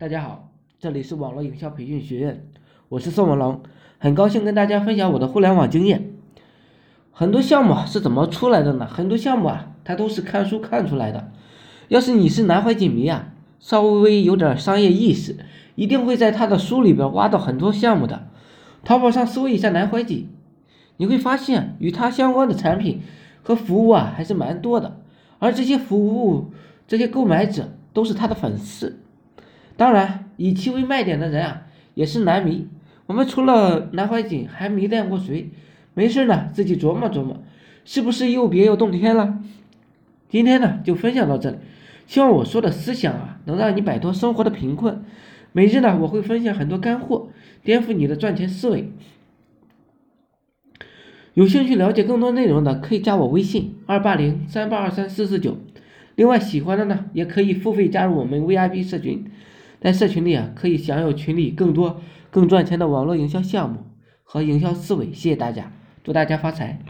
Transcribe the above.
大家好，这里是网络营销培训学院，我是宋文龙，很高兴跟大家分享我的互联网经验。很多项目是怎么出来的呢？很多项目啊，它都是看书看出来的。要是你是南怀瑾迷啊，稍微有点商业意识，一定会在他的书里边挖到很多项目的。淘宝上搜一下南怀瑾，你会发现与他相关的产品和服务啊，还是蛮多的。而这些服务，这些购买者都是他的粉丝。当然，以其为卖点的人啊，也是难迷。我们除了南怀瑾，还迷恋过谁？没事呢，自己琢磨琢磨，是不是又别有洞天了？今天呢，就分享到这里。希望我说的思想啊，能让你摆脱生活的贫困。每日呢，我会分享很多干货，颠覆你的赚钱思维。有兴趣了解更多内容的，可以加我微信二八零三八二三四四九。另外，喜欢的呢，也可以付费加入我们 VIP 社群。在社群里啊，可以享有群里更多更赚钱的网络营销项目和营销思维。谢谢大家，祝大家发财！